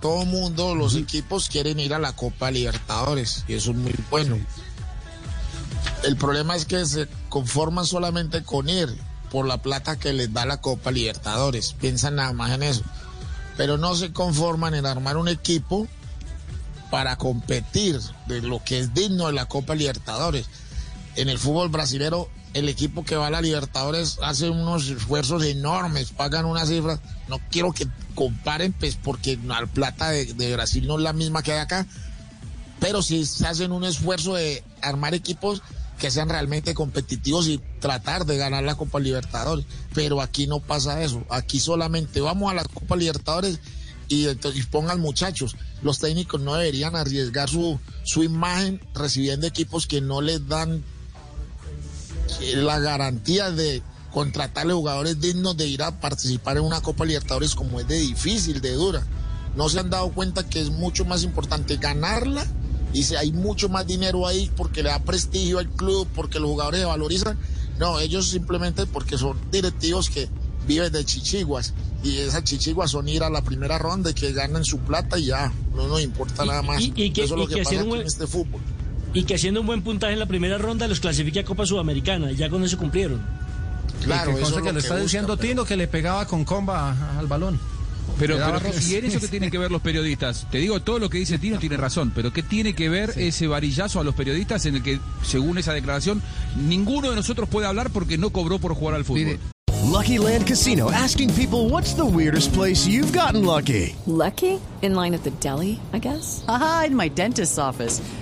todo mundo, los equipos quieren ir a la Copa Libertadores y eso es muy bueno. El problema es que se conforman solamente con ir por la plata que les da la Copa Libertadores. Piensan nada más en eso. Pero no se conforman en armar un equipo para competir de lo que es digno de la Copa Libertadores. En el fútbol brasilero, el equipo que va a la Libertadores hace unos esfuerzos enormes, pagan unas cifras. No quiero que comparen, pues, porque la plata de, Brasil no es la misma que hay acá, pero sí se hacen un esfuerzo de armar equipos que sean realmente competitivos y tratar de ganar la Copa Libertadores. Pero aquí no pasa eso. Aquí solamente vamos a la Copa Libertadores y, entonces, pongan muchachos. Los técnicos no deberían arriesgar su, su imagen recibiendo equipos que no les dan la garantía de contratarle jugadores dignos de ir a participar en una Copa Libertadores como es de difícil, de dura. No se han dado cuenta que es mucho más importante ganarla y si hay mucho más dinero ahí porque le da prestigio al club, porque los jugadores se valorizan. No, ellos simplemente porque son directivos que viven de chichiguas y esas chichiguas son ir a la primera ronda y que ganan su plata y ya, no nos importa nada más. y- y que- Eso es lo que, que pasa aquí en este fútbol. Y que haciendo un buen puntaje en la primera ronda los clasifique a Copa Sudamericana. Ya con eso cumplieron. Claro, que eso es que lo lo está diciendo pero- Tino que le pegaba con comba al balón. Pero, pero. ¿y en eso que tienen que ver los periodistas? Te digo, todo lo que dice Tino tiene razón, pero ¿qué tiene que ver ese varillazo a los periodistas en el que, según esa declaración, ninguno de nosotros puede hablar porque no cobró por jugar al fútbol? Mire, Lucky Land Casino asking people what's the weirdest place you've gotten lucky? Lucky? In line at the deli, I guess? Aha, in my dentist's office.